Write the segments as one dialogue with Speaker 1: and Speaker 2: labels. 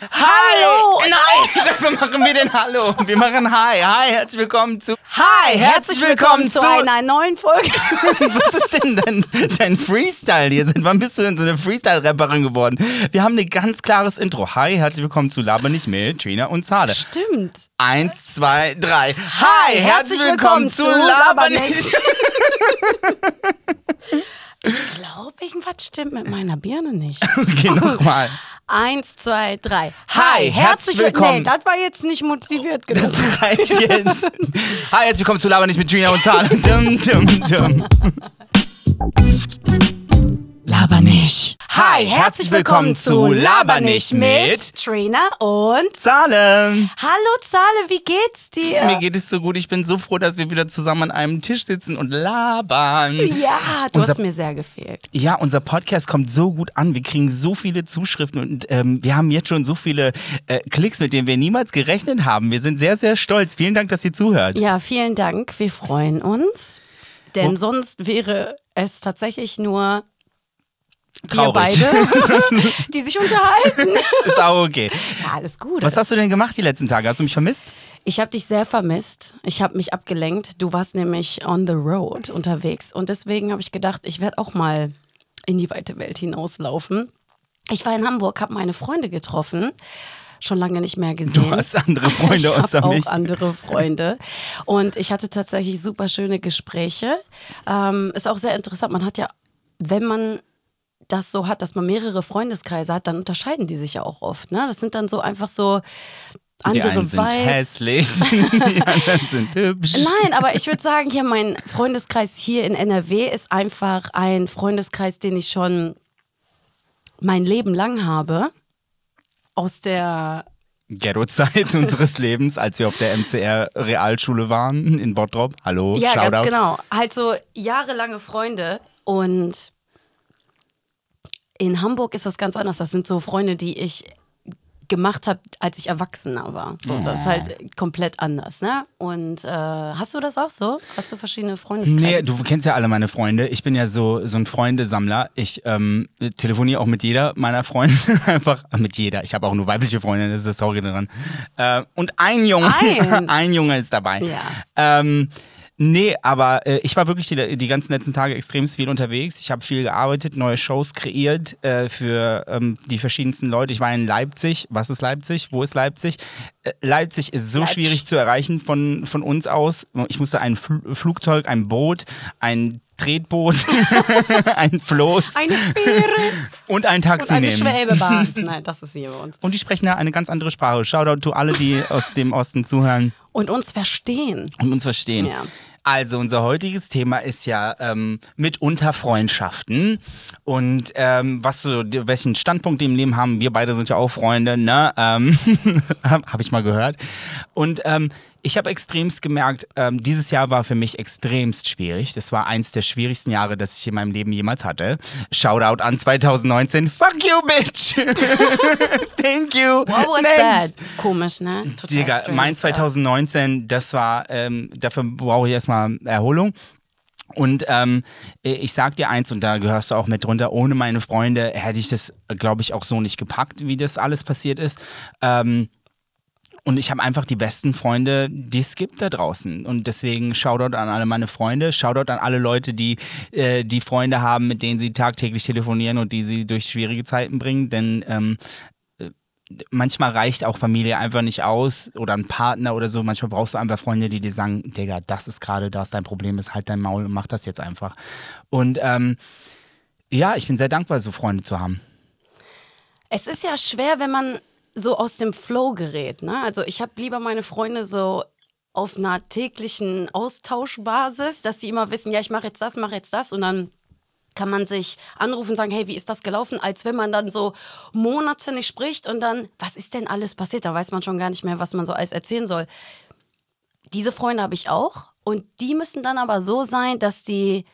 Speaker 1: Hallo!
Speaker 2: Nein! Wir machen wir denn Hallo? Wir machen Hi. Hi, herzlich willkommen zu.
Speaker 1: Hi, herzlich willkommen zu einer neuen Folge.
Speaker 2: Was ist denn dein, dein Freestyle hier? Wann bist du denn so eine Freestyle-Rapperin geworden? Wir haben ein ganz klares Intro. Hi, herzlich willkommen zu Laber nicht mit Trina und Zade.
Speaker 1: Stimmt.
Speaker 2: Eins, zwei, drei. Hi, herzlich willkommen zu Laber nicht.
Speaker 1: Ich glaube, irgendwas stimmt mit meiner Birne nicht.
Speaker 2: Okay, nochmal.
Speaker 1: Eins, zwei, drei.
Speaker 2: Hi, herzlich willkommen.
Speaker 1: Nee, das war jetzt nicht motiviert genug.
Speaker 2: Das reicht jetzt. Hi, herzlich willkommen zu Laber nicht mit Trina und Zahn. Dum, dum, dum.
Speaker 1: Laber nicht.
Speaker 2: Hi, herzlich willkommen zu Laber nicht mit
Speaker 1: Trina und
Speaker 2: Zahle.
Speaker 1: Hallo Zahle, wie geht's dir?
Speaker 2: Mir geht es so gut. Ich bin so froh, dass wir wieder zusammen an einem Tisch sitzen und labern.
Speaker 1: ja, du
Speaker 2: Unser-
Speaker 1: hast mir sehr gefehlt.
Speaker 2: Ja, unser Podcast kommt so gut an. Wir kriegen so viele Zuschriften und ähm, wir haben jetzt schon so viele äh, Klicks, mit denen wir niemals gerechnet haben. Wir sind sehr, sehr stolz. Vielen Dank, dass ihr zuhört.
Speaker 1: Ja, vielen Dank. Wir freuen uns. Denn
Speaker 2: Oh.
Speaker 1: sonst wäre es tatsächlich nur wir
Speaker 2: Traurig.
Speaker 1: beide, die sich unterhalten.
Speaker 2: Ist auch okay.
Speaker 1: Ja, alles gut.
Speaker 2: Was hast du denn gemacht die letzten Tage? Hast du mich vermisst?
Speaker 1: Ich habe dich sehr vermisst. Ich habe mich abgelenkt. Du warst nämlich on the road unterwegs. Und deswegen habe ich gedacht, ich werde auch mal in die weite Welt hinauslaufen. Ich war in Hamburg, habe meine Freunde getroffen. Schon lange nicht mehr gesehen.
Speaker 2: Du hast andere Freunde
Speaker 1: ich
Speaker 2: außer
Speaker 1: auch
Speaker 2: mich.
Speaker 1: andere Freunde. Und ich hatte tatsächlich super schöne Gespräche. Ähm, ist auch sehr interessant. Man hat ja, wenn man das so hat, dass man mehrere Freundeskreise hat, dann unterscheiden die sich ja auch oft. Ne? Das sind dann so einfach so andere
Speaker 2: die einen sind
Speaker 1: Vibes.
Speaker 2: hässlich, die anderen sind hübsch.
Speaker 1: Nein, aber ich würde sagen, hier mein Freundeskreis hier in NRW ist einfach ein Freundeskreis, den ich schon mein Leben lang habe. Aus der
Speaker 2: Ghetto-Zeit unseres Lebens, als wir auf der MCR-Realschule waren in Bottrop. Hallo,
Speaker 1: Ja,
Speaker 2: Shoutout.
Speaker 1: ganz genau. Halt so jahrelange Freunde und in Hamburg ist das ganz anders. Das sind so Freunde, die ich gemacht habe, als ich Erwachsener war. So, das ist halt komplett anders, ne? Und äh, hast du das auch so? Hast du verschiedene Freundeskreise?
Speaker 2: Nee, du kennst ja alle meine Freunde. Ich bin ja so, so ein Freundesammler. Ich ähm, telefoniere auch mit jeder meiner Freunde. Einfach mit jeder. Ich habe auch nur weibliche Freunde, das ist das Traurige daran. Äh, und ein Junge,
Speaker 1: Ein.
Speaker 2: ein Junge ist dabei.
Speaker 1: Ja.
Speaker 2: Ähm, nee, aber äh, ich war wirklich die, die ganzen letzten Tage extrem viel unterwegs. Ich habe viel gearbeitet, neue Shows kreiert äh, für ähm, die verschiedensten Leute. Ich war in Leipzig. Was ist Leipzig? Wo ist Leipzig? Äh, Leipzig ist so
Speaker 1: Leipzig.
Speaker 2: schwierig zu erreichen von, von uns aus. Ich musste ein Fl Flugzeug, ein Boot, ein Tretboot, ein Floß
Speaker 1: Eine Fähre
Speaker 2: und ein Taxi
Speaker 1: und eine
Speaker 2: nehmen.
Speaker 1: Schwebebahn. Nein, das ist hier bei uns.
Speaker 2: Und die sprechen da eine ganz andere Sprache. Shoutout to alle, die aus dem Osten zuhören
Speaker 1: Und uns verstehen.
Speaker 2: und uns verstehen.
Speaker 1: Ja.
Speaker 2: Also unser heutiges Thema ist ja ähm, mitunter Freundschaften und ähm, was so, welchen Standpunkt die im Leben haben. Wir beide sind ja auch Freunde, ne? Ähm, Habe hab ich mal gehört. Und ähm, ich habe extremst gemerkt, ähm, dieses Jahr war für mich extremst schwierig. Das war eins der schwierigsten Jahre, das ich in meinem Leben jemals hatte. Shoutout an 2019. Fuck you, bitch! Thank you!
Speaker 1: What was
Speaker 2: Next.
Speaker 1: that? Komisch, ne? Total
Speaker 2: Digga, mein
Speaker 1: ja.
Speaker 2: 2019, das war, ähm, dafür brauche ich erstmal Erholung. Und ähm, ich sag dir eins, und da gehörst du auch mit drunter, ohne meine Freunde hätte ich das, glaube ich, auch so nicht gepackt, wie das alles passiert ist. Ähm, und ich habe einfach die besten Freunde, die es gibt da draußen. Und deswegen Shoutout an alle meine Freunde, Shoutout an alle Leute, die äh, die Freunde haben, mit denen sie tagtäglich telefonieren und die sie durch schwierige Zeiten bringen. Denn ähm, äh, manchmal reicht auch Familie einfach nicht aus oder ein Partner oder so. Manchmal brauchst du einfach Freunde, die dir sagen, Digga, das ist gerade das, dein Problem ist, halt dein Maul und mach das jetzt einfach. Und ähm, ja, ich bin sehr dankbar, so Freunde zu haben.
Speaker 1: Es ist ja schwer, wenn man so aus dem Flow gerät. Ne? Also ich habe lieber meine Freunde so auf einer täglichen Austauschbasis, dass sie immer wissen, ja, ich mache jetzt das, mache jetzt das und dann kann man sich anrufen und sagen, hey, wie ist das gelaufen? Als wenn man dann so Monate nicht spricht und dann, was ist denn alles passiert? Da weiß man schon gar nicht mehr, was man so alles erzählen soll. Diese Freunde habe ich auch und die müssen dann aber so sein, dass die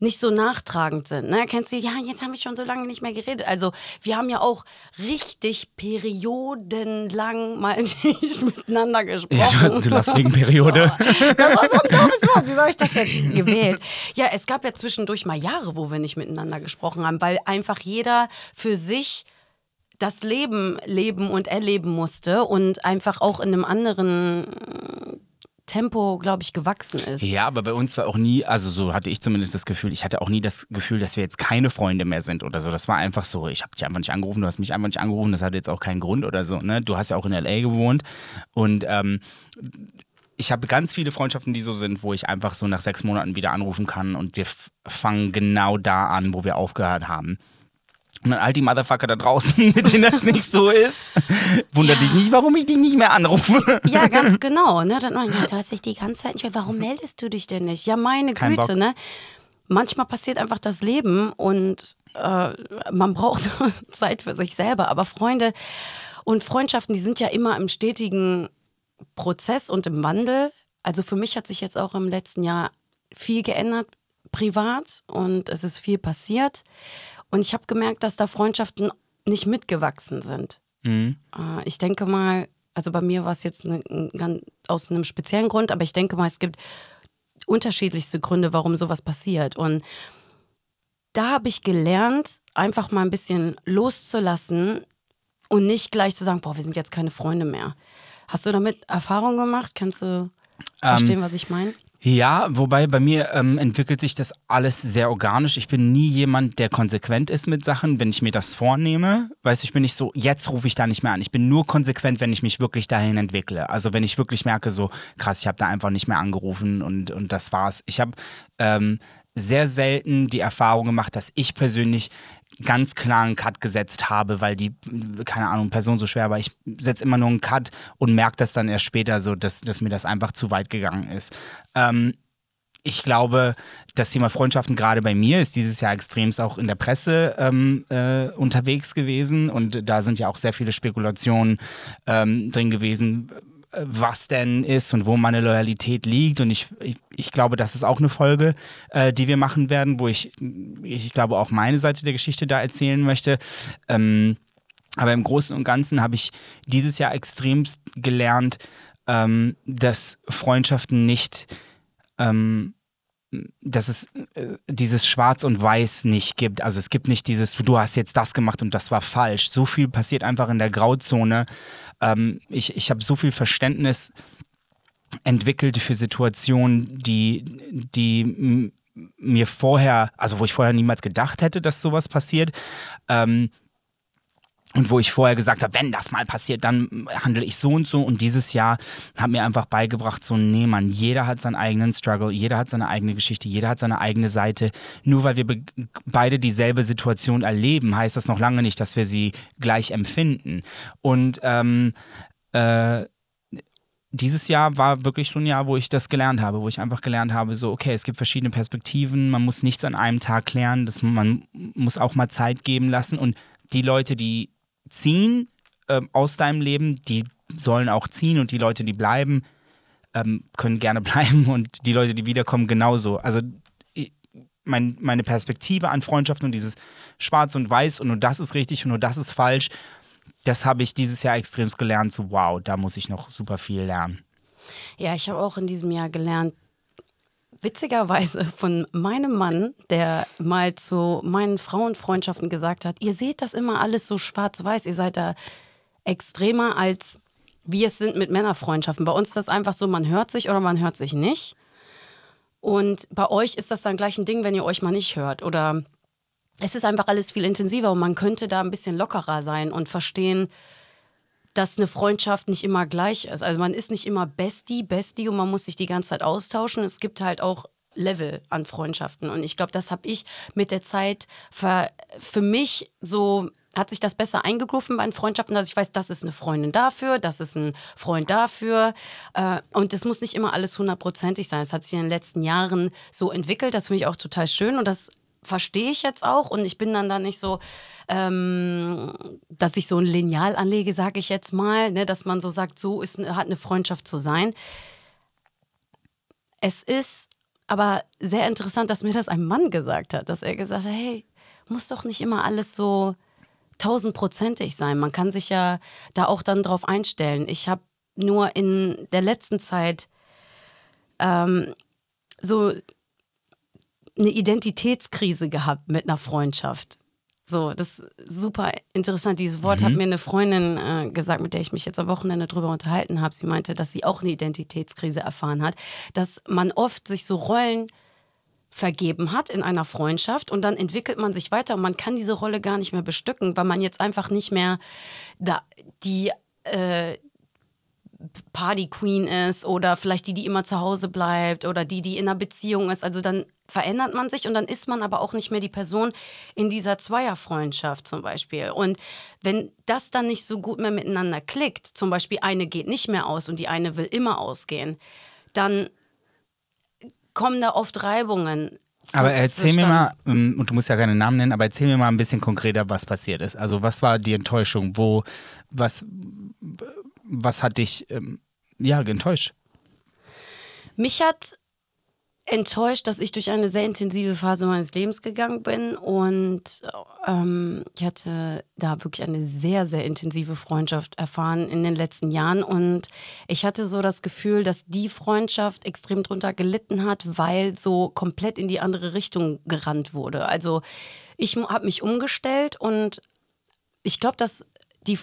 Speaker 1: nicht so nachtragend sind. Ne? Kennst du, ja, jetzt haben wir schon so lange nicht mehr geredet. Also wir haben ja auch richtig periodenlang mal nicht miteinander gesprochen.
Speaker 2: Ja, du, du lachst wegen Periode.
Speaker 1: Das war so ein dummes Wort. Wie soll ich das jetzt gewählt? Ja, es gab ja zwischendurch mal Jahre, wo wir nicht miteinander gesprochen haben, weil einfach jeder für sich das Leben leben und erleben musste und einfach auch in einem anderen Tempo, glaube ich, gewachsen ist.
Speaker 2: Ja, aber bei uns war auch nie, also so hatte ich zumindest das Gefühl, ich hatte auch nie das Gefühl, dass wir jetzt keine Freunde mehr sind oder so. Das war einfach so, ich habe dich einfach nicht angerufen, du hast mich einfach nicht angerufen, das hatte jetzt auch keinen Grund oder so. Ne? Du hast ja auch in L.A. gewohnt und ähm, ich habe ganz viele Freundschaften, die so sind, wo ich einfach so nach sechs Monaten wieder anrufen kann und wir fangen genau da an, wo wir aufgehört haben. Und dann all die Motherfucker da draußen, mit denen das nicht so ist, wundert ja. dich nicht, warum ich dich nicht mehr anrufe.
Speaker 1: Ja, ganz genau. Ne? Dann, du hast dich die ganze Zeit nicht mehr, warum meldest du dich denn nicht? Ja, meine Kein Güte, Bock. ne? Manchmal passiert einfach das Leben und äh, man braucht Zeit für sich selber. Aber Freunde und Freundschaften, die sind ja immer im stetigen Prozess und im Wandel. Also für mich hat sich jetzt auch im letzten Jahr viel geändert, privat, und es ist viel passiert. Und ich habe gemerkt, dass da Freundschaften nicht mitgewachsen sind. Mhm. Äh, ich denke mal, also bei mir war es jetzt ne, aus einem speziellen Grund, aber ich denke mal, es gibt unterschiedlichste Gründe, warum sowas passiert. Und da habe ich gelernt, einfach mal ein bisschen loszulassen und nicht gleich zu sagen, boah, wir sind jetzt keine Freunde mehr. Hast du damit Erfahrung gemacht? Kannst du ähm, verstehen, ähm, was ich meine?
Speaker 2: Ja, wobei bei mir ähm, entwickelt sich das alles sehr organisch. Ich bin nie jemand, der konsequent ist mit Sachen, wenn ich mir das vornehme. Weißt du, ich bin nicht so, jetzt rufe ich da nicht mehr an. Ich bin nur konsequent, wenn ich mich wirklich dahin entwickle. Also wenn ich wirklich merke, so krass, ich habe da einfach nicht mehr angerufen und, und das war's. Ich habe ähm, sehr selten die Erfahrung gemacht, dass ich persönlich ganz klar einen Cut gesetzt habe, weil die, keine Ahnung, Person so schwer war. Ich setze immer nur einen Cut und merke das dann erst später so, dass, dass mir das einfach zu weit gegangen ist. Ähm, ich glaube, das Thema Freundschaften gerade bei mir ist dieses Jahr extremst auch in der Presse ähm, äh, unterwegs gewesen und da sind ja auch sehr viele Spekulationen ähm, drin gewesen, was denn ist und wo meine Loyalität liegt. Und ich, ich, ich glaube, das ist auch eine Folge, äh, die wir machen werden, wo ich, ich glaube, auch meine Seite der Geschichte da erzählen möchte. Ähm, aber im Großen und Ganzen habe ich dieses Jahr extremst gelernt, ähm, dass Freundschaften nicht ähm, dass es äh, dieses Schwarz und Weiß nicht gibt. Also es gibt nicht dieses, du hast jetzt das gemacht und das war falsch. So viel passiert einfach in der Grauzone. Ähm, ich ich habe so viel Verständnis entwickelt für Situationen, die, die mir vorher, also wo ich vorher niemals gedacht hätte, dass sowas passiert. Ähm, und wo ich vorher gesagt habe, wenn das mal passiert, dann handle ich so und so. Und dieses Jahr hat mir einfach beigebracht, so, nee, Mann, jeder hat seinen eigenen Struggle, jeder hat seine eigene Geschichte, jeder hat seine eigene Seite. Nur weil wir be beide dieselbe Situation erleben, heißt das noch lange nicht, dass wir sie gleich empfinden. Und ähm, äh, dieses Jahr war wirklich so ein Jahr, wo ich das gelernt habe, wo ich einfach gelernt habe, so, okay, es gibt verschiedene Perspektiven, man muss nichts an einem Tag klären, das, man muss auch mal Zeit geben lassen und die Leute, die ziehen äh, aus deinem Leben, die sollen auch ziehen und die Leute, die bleiben, ähm, können gerne bleiben und die Leute, die wiederkommen, genauso. Also mein, meine Perspektive an Freundschaften und dieses Schwarz und Weiß und nur das ist richtig und nur das ist falsch, das habe ich dieses Jahr extremst gelernt. So, wow, da muss ich noch super viel lernen.
Speaker 1: Ja, ich habe auch in diesem Jahr gelernt, witzigerweise von meinem Mann, der mal zu meinen Frauenfreundschaften gesagt hat, ihr seht das immer alles so schwarz-weiß, ihr seid da extremer als wir es sind mit Männerfreundschaften. Bei uns ist das einfach so, man hört sich oder man hört sich nicht. Und bei euch ist das dann gleich ein Ding, wenn ihr euch mal nicht hört. Oder es ist einfach alles viel intensiver und man könnte da ein bisschen lockerer sein und verstehen, dass eine Freundschaft nicht immer gleich ist. Also man ist nicht immer Bestie, Bestie und man muss sich die ganze Zeit austauschen. Es gibt halt auch Level an Freundschaften. Und ich glaube, das habe ich mit der Zeit für, für mich so hat sich das besser eingegrufen bei den Freundschaften, dass ich weiß, das ist eine Freundin dafür, das ist ein Freund dafür. Äh, und es muss nicht immer alles hundertprozentig sein. Es hat sich in den letzten Jahren so entwickelt. Das finde ich auch total schön und das verstehe ich jetzt auch. Und ich bin dann da nicht so, ähm, dass ich so ein Lineal anlege, sage ich jetzt mal, ne, dass man so sagt, so ist, hat eine Freundschaft zu sein. Es ist aber sehr interessant, dass mir das ein Mann gesagt hat, dass er gesagt hat, hey, muss doch nicht immer alles so tausendprozentig sein. Man kann sich ja da auch dann drauf einstellen. Ich habe nur in der letzten Zeit ähm, so eine Identitätskrise gehabt mit einer Freundschaft So, das ist super interessant. Dieses Wort hat mir eine Freundin äh, gesagt, mit der ich mich jetzt am Wochenende drüber unterhalten habe. Sie meinte, dass sie auch eine Identitätskrise erfahren hat, dass man oft sich so Rollen vergeben hat in einer Freundschaft und dann entwickelt man sich weiter und man kann diese Rolle gar nicht mehr bestücken, weil man jetzt einfach nicht mehr da die äh, Party Queen ist oder vielleicht die, die immer zu Hause bleibt oder die, die in einer Beziehung ist. Also dann verändert man sich und dann ist man aber auch nicht mehr die Person in dieser Zweierfreundschaft zum Beispiel. Und wenn das dann nicht so gut mehr miteinander klickt, zum Beispiel eine geht nicht mehr aus und die eine will immer ausgehen, dann kommen da oft Reibungen. Zu,
Speaker 2: Aber erzähl mir mal, ähm, und du musst ja keine Namen nennen, aber erzähl mir mal ein bisschen konkreter, was passiert ist. Also was war die Enttäuschung? Wo, was, was hat dich ähm, ja enttäuscht?
Speaker 1: Mich hat enttäuscht, dass ich durch eine sehr intensive Phase meines Lebens gegangen bin und ähm, ich hatte da wirklich eine sehr, sehr intensive Freundschaft erfahren in den letzten Jahren und ich hatte so das Gefühl, dass die Freundschaft extrem drunter gelitten hat, weil so komplett in die andere Richtung gerannt wurde. Also ich habe mich umgestellt und ich glaube, dass die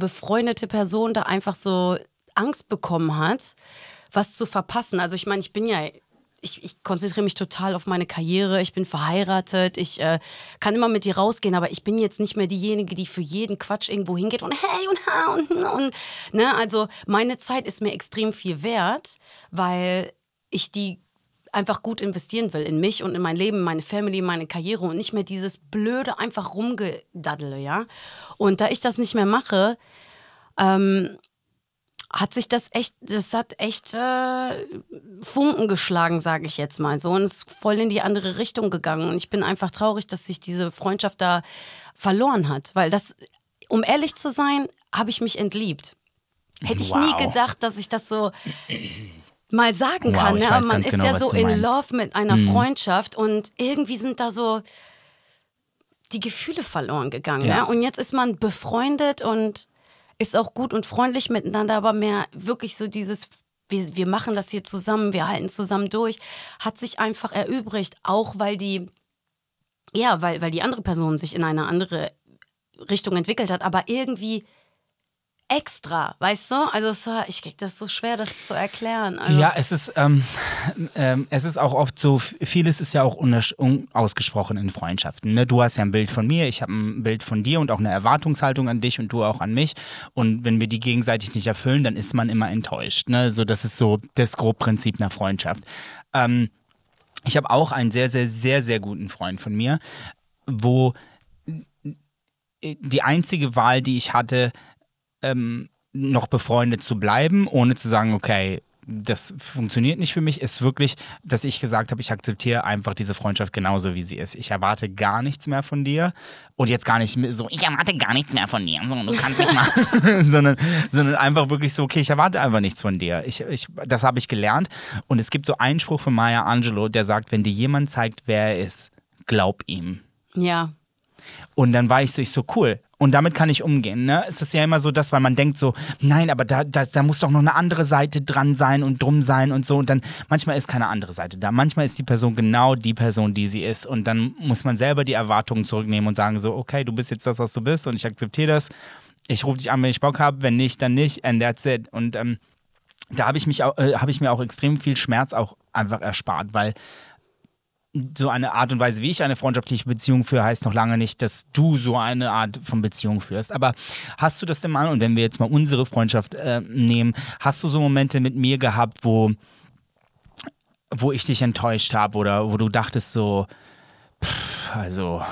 Speaker 1: befreundete Person da einfach so Angst bekommen hat, was zu verpassen. Also ich meine, ich bin ja ich, ich konzentriere mich total auf meine Karriere, ich bin verheiratet, ich äh, kann immer mit dir rausgehen, aber ich bin jetzt nicht mehr diejenige, die für jeden Quatsch irgendwo hingeht und hey und ha und, und ne, also meine Zeit ist mir extrem viel wert, weil ich die einfach gut investieren will in mich und in mein Leben, meine Family, meine Karriere und nicht mehr dieses blöde einfach rumgedaddele, ja. Und da ich das nicht mehr mache, ähm, hat sich das echt, das hat echt äh, Funken geschlagen, sage ich jetzt mal so, und ist voll in die andere Richtung gegangen. Und ich bin einfach traurig, dass sich diese Freundschaft da verloren hat, weil das, um ehrlich zu sein, habe ich mich entliebt. Hätte ich wow. nie gedacht, dass ich das so mal sagen wow, kann. Ne? Aber man ist genau, ja so in meinst. Love mit einer mhm. Freundschaft und irgendwie sind da so die Gefühle verloren gegangen. Ja. Ne? Und jetzt ist man befreundet und ist auch gut und freundlich miteinander, aber mehr wirklich so dieses, wir, wir machen das hier zusammen, wir halten zusammen durch, hat sich einfach erübrigt, auch weil die, ja, weil, weil die andere Person sich in eine andere Richtung entwickelt hat, aber irgendwie extra, weißt du? Also war, ich krieg das so schwer, das zu erklären. Also
Speaker 2: ja, es ist, ähm, ähm, es ist auch oft so, vieles ist ja auch unausgesprochen in Freundschaften. Ne? Du hast ja ein Bild von mir, ich habe ein Bild von dir und auch eine Erwartungshaltung an dich und du auch an mich. Und wenn wir die gegenseitig nicht erfüllen, dann ist man immer enttäuscht. Ne? So, das ist so das Grobprinzip einer Freundschaft. Ähm, ich habe auch einen sehr, sehr, sehr, sehr guten Freund von mir, wo die einzige Wahl, die ich hatte, ähm, noch befreundet zu bleiben, ohne zu sagen, okay, das funktioniert nicht für mich, ist wirklich, dass ich gesagt habe, ich akzeptiere einfach diese Freundschaft genauso, wie sie ist. Ich erwarte gar nichts mehr von dir und jetzt gar nicht so, ich erwarte gar nichts mehr von dir, so, du kannst nicht mal, sondern, sondern einfach wirklich so, okay, ich erwarte einfach nichts von dir. Ich, ich, das habe ich gelernt und es gibt so einen Spruch von Maya Angelou, der sagt, wenn dir jemand zeigt, wer er ist, glaub ihm.
Speaker 1: Ja.
Speaker 2: Und dann war ich so, ich so cool. Und damit kann ich umgehen. Ne? Es ist ja immer so, dass, weil man denkt so, nein, aber da, da, da muss doch noch eine andere Seite dran sein und drum sein und so. Und dann manchmal ist keine andere Seite da. Manchmal ist die Person genau die Person, die sie ist. Und dann muss man selber die Erwartungen zurücknehmen und sagen so, okay, du bist jetzt das, was du bist und ich akzeptiere das. Ich rufe dich an, wenn ich Bock habe. Wenn nicht, dann nicht. And that's it. Und ähm, da habe ich, äh, hab ich mir auch extrem viel Schmerz auch einfach erspart, weil so eine Art und Weise, wie ich eine freundschaftliche Beziehung führe, heißt noch lange nicht, dass du so eine Art von Beziehung führst. Aber hast du das denn mal, und wenn wir jetzt mal unsere Freundschaft äh, nehmen, hast du so Momente mit mir gehabt, wo, wo ich dich enttäuscht habe oder wo du dachtest so, pff, also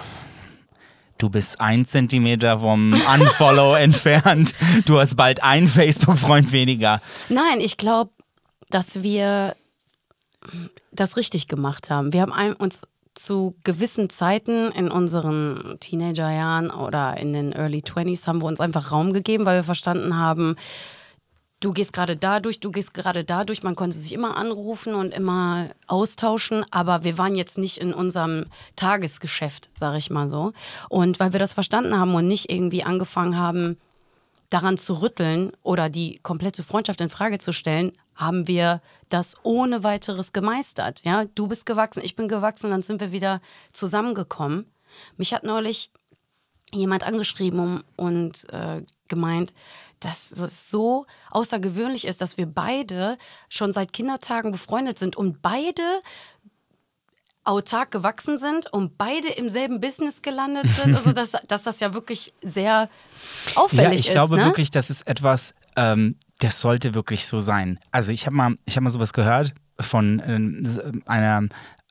Speaker 2: du bist ein Zentimeter vom Unfollow entfernt, du hast bald einen Facebook-Freund weniger.
Speaker 1: Nein, ich glaube, dass wir das richtig gemacht haben. Wir haben uns zu gewissen Zeiten in unseren Teenagerjahren oder in den Early 20s haben wir uns einfach Raum gegeben, weil wir verstanden haben, du gehst gerade dadurch, du gehst gerade dadurch. Man konnte sich immer anrufen und immer austauschen, aber wir waren jetzt nicht in unserem Tagesgeschäft, sage ich mal so. Und weil wir das verstanden haben und nicht irgendwie angefangen haben, daran zu rütteln oder die komplette Freundschaft in Frage zu stellen, haben wir das ohne weiteres gemeistert. Ja, du bist gewachsen, ich bin gewachsen, dann sind wir wieder zusammengekommen. Mich hat neulich jemand angeschrieben und äh, gemeint, dass es so außergewöhnlich ist, dass wir beide schon seit Kindertagen befreundet sind und beide autark gewachsen sind und beide im selben Business gelandet sind. Also dass, dass das ja wirklich sehr auffällig
Speaker 2: ist. Ja, ich
Speaker 1: ist,
Speaker 2: glaube
Speaker 1: ne?
Speaker 2: wirklich, das ist etwas, ähm, das sollte wirklich so sein. Also ich habe mal, ich habe mal sowas gehört von äh, einer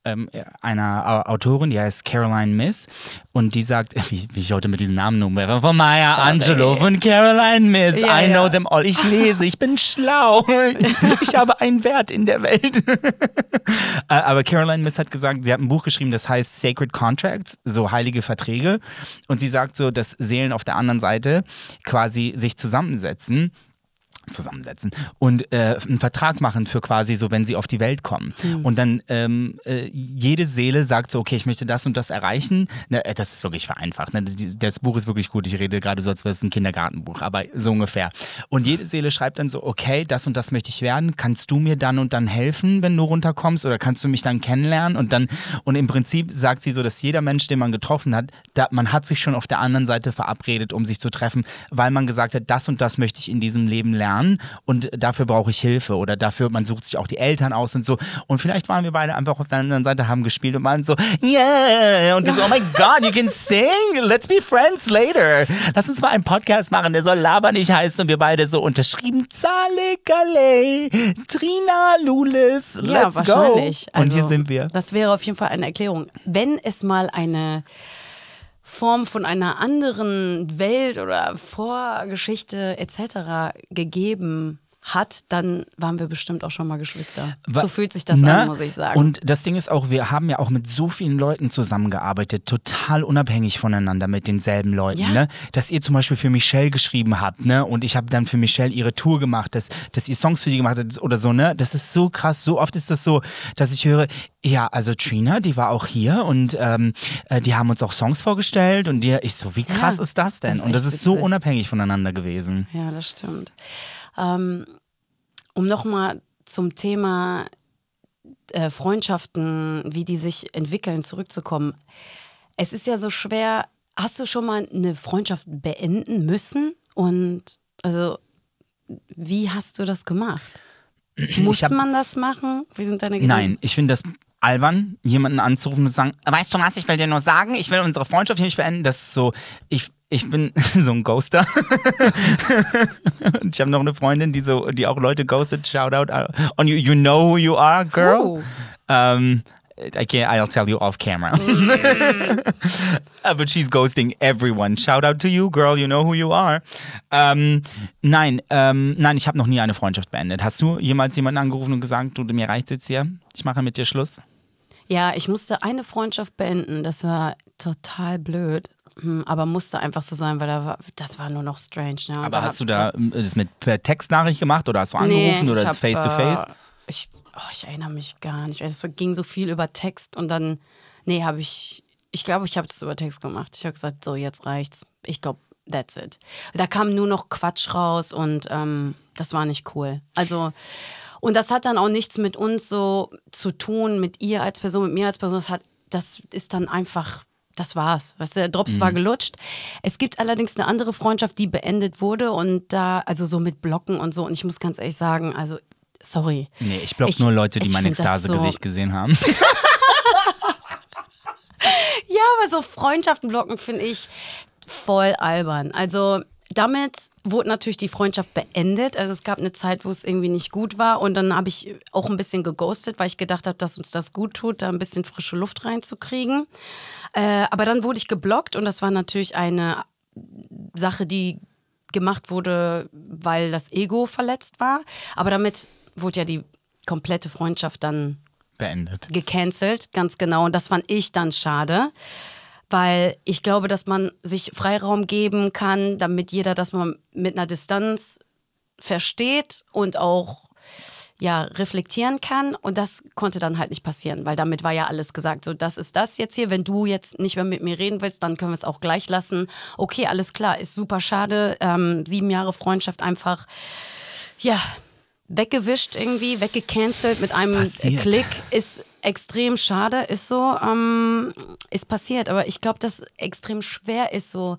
Speaker 2: ähm, einer Autorin, die heißt Caroline Miss und die sagt, wie, wie ich heute mit diesen Namen nummer, von Maya
Speaker 1: Sorry.
Speaker 2: Angelou, von Caroline Miss,
Speaker 1: Ja,
Speaker 2: I know
Speaker 1: ja.
Speaker 2: them all, ich lese, ich bin schlau, ich habe einen Wert in der Welt. Äh, Aber Caroline Miss hat gesagt, sie hat ein Buch geschrieben, das heißt Sacred Contracts, so heilige Verträge und sie sagt so, dass Seelen auf der anderen Seite quasi sich zusammensetzen zusammensetzen und äh, einen Vertrag machen für quasi so, wenn sie auf die Welt kommen. Und dann ähm, äh, jede Seele sagt so, okay, ich möchte das und das erreichen. Ne, äh, das ist wirklich vereinfacht. Ne? Das, das Buch ist wirklich gut. Ich rede gerade so, als wäre es ein Kindergartenbuch, aber so ungefähr. Und jede Seele schreibt dann so, okay, das und das möchte ich werden. Kannst du mir dann und dann helfen, wenn du runterkommst? Oder kannst du mich dann kennenlernen? Und dann, und im Prinzip sagt sie so, dass jeder Mensch, den man getroffen hat, da, man hat sich schon auf der anderen Seite verabredet, um sich zu treffen, weil man gesagt hat, das und das möchte ich in diesem Leben lernen und dafür brauche ich Hilfe oder dafür, man sucht sich auch die Eltern aus und so. Und vielleicht waren wir beide einfach auf der anderen Seite, haben gespielt und waren so, yeah, und die so, oh my God, you can sing, let's be friends later. Lass uns mal einen Podcast machen, der soll Laber nicht heißen und wir beide so unterschrieben, Zale Gale, Trina Lulis, let's
Speaker 1: ja, wahrscheinlich.
Speaker 2: go. Und
Speaker 1: Also,
Speaker 2: hier sind wir.
Speaker 1: Das wäre auf jeden Fall eine Erklärung. Wenn es mal eine Form von einer anderen Welt oder Vorgeschichte etc. gegeben hat, dann waren wir bestimmt auch schon mal Geschwister.
Speaker 2: Wa-
Speaker 1: so fühlt sich das
Speaker 2: Ne?
Speaker 1: an, muss ich sagen.
Speaker 2: Und das Ding ist auch, wir haben ja auch mit so vielen Leuten zusammengearbeitet, total unabhängig voneinander mit denselben Leuten.
Speaker 1: Ja.
Speaker 2: Ne? Dass ihr zum Beispiel für Michelle geschrieben habt, ne? Und ich habe dann für Michelle ihre Tour gemacht, dass, dass ihr Songs für die gemacht habt oder so, ne? Das ist so krass. So oft ist das so, dass ich höre, ja, also Trina, die war auch hier und ähm, äh, die haben uns auch Songs vorgestellt und die, ich so, wie krass
Speaker 1: Ja,
Speaker 2: ist das denn?
Speaker 1: das ist
Speaker 2: und das ist so
Speaker 1: witzig.
Speaker 2: unabhängig voneinander gewesen.
Speaker 1: Ja, das stimmt. Ähm, um nochmal zum Thema äh, Freundschaften, wie die sich entwickeln, zurückzukommen. Es ist ja so schwer. Hast du schon mal eine Freundschaft beenden müssen? Und also, wie hast du das gemacht? Muss
Speaker 2: hab-
Speaker 1: man das machen? Wie sind deine Gedanken?
Speaker 2: Nein, ich finde das albern, jemanden anzurufen und zu sagen, weißt du was, ich will dir nur sagen, ich will unsere Freundschaft hier nicht beenden. Das ist so, ich, ich bin so ein Ghoster. ich habe noch eine Freundin, die so, die auch Leute ghostet. Shout out on you. You know who you are, girl.
Speaker 1: Oh.
Speaker 2: Um, I can't, I'll tell you off camera. Uh, But she's ghosting everyone. Shout out to you, girl. You know who you are. Ähm, nein, ähm, nein, ich habe noch nie eine Freundschaft beendet. Hast du jemals jemanden angerufen und gesagt, du, mir reicht's jetzt hier? Ich mache mit dir Schluss?
Speaker 1: Ja, ich musste eine Freundschaft beenden. Das war total blöd. Hm, Aber musste einfach so sein, weil da war, das war nur noch strange. Ne?
Speaker 2: Aber hast du da ähm, das mit per Textnachricht gemacht oder hast du
Speaker 1: Nee,
Speaker 2: angerufen oder
Speaker 1: ich
Speaker 2: ist
Speaker 1: hab,
Speaker 2: face to face?
Speaker 1: Äh, ich, oh, ich erinnere mich gar nicht. Es ging so viel über Text und dann, nee, habe ich, ich glaube, ich habe das über Text gemacht. Ich habe gesagt, so, jetzt reicht's. Ich glaube, that's it. Da kam nur noch Quatsch raus und ähm, das war nicht cool. Also, und das hat dann auch nichts mit uns so zu tun, mit ihr als Person, mit mir als Person. Das, hat, das ist dann einfach, das war's. Weißt du, der Drops
Speaker 2: Mhm.
Speaker 1: war gelutscht. Es gibt allerdings eine andere Freundschaft, die beendet wurde und da, also so mit Blocken und so. Und ich muss ganz ehrlich sagen, also, sorry.
Speaker 2: Nee, ich block
Speaker 1: Ich-
Speaker 2: nur Leute, die mein Ekstase-Gesicht
Speaker 1: so-
Speaker 2: gesehen haben.
Speaker 1: Ja, aber so Freundschaften blocken finde ich voll albern. Also damit wurde natürlich die Freundschaft beendet. Also es gab eine Zeit, wo es irgendwie nicht gut war und dann habe ich auch ein bisschen geghostet, weil ich gedacht habe, dass uns das gut tut, da ein bisschen frische Luft reinzukriegen. Äh, aber dann wurde ich geblockt und das war natürlich eine Sache, die gemacht wurde, weil das Ego verletzt war. Aber damit wurde ja die komplette Freundschaft dann
Speaker 2: Beendet.
Speaker 1: gecancelt, ganz genau. Und das fand ich dann schade, weil ich glaube, dass man sich Freiraum geben kann, damit jeder das mal mit einer Distanz versteht und auch ja, reflektieren kann. Und das konnte dann halt nicht passieren, weil damit war ja alles gesagt. So, das ist das jetzt hier. Wenn du jetzt nicht mehr mit mir reden willst, dann können wir es auch gleich lassen. Okay, alles klar, ist super schade. Ähm, sieben Jahre Freundschaft einfach, ja, weggewischt irgendwie, weggecancelt mit einem
Speaker 2: Passiert.
Speaker 1: Klick. Ist extrem schade, ist so, ähm, ist passiert. Aber ich glaube, dass extrem schwer ist, so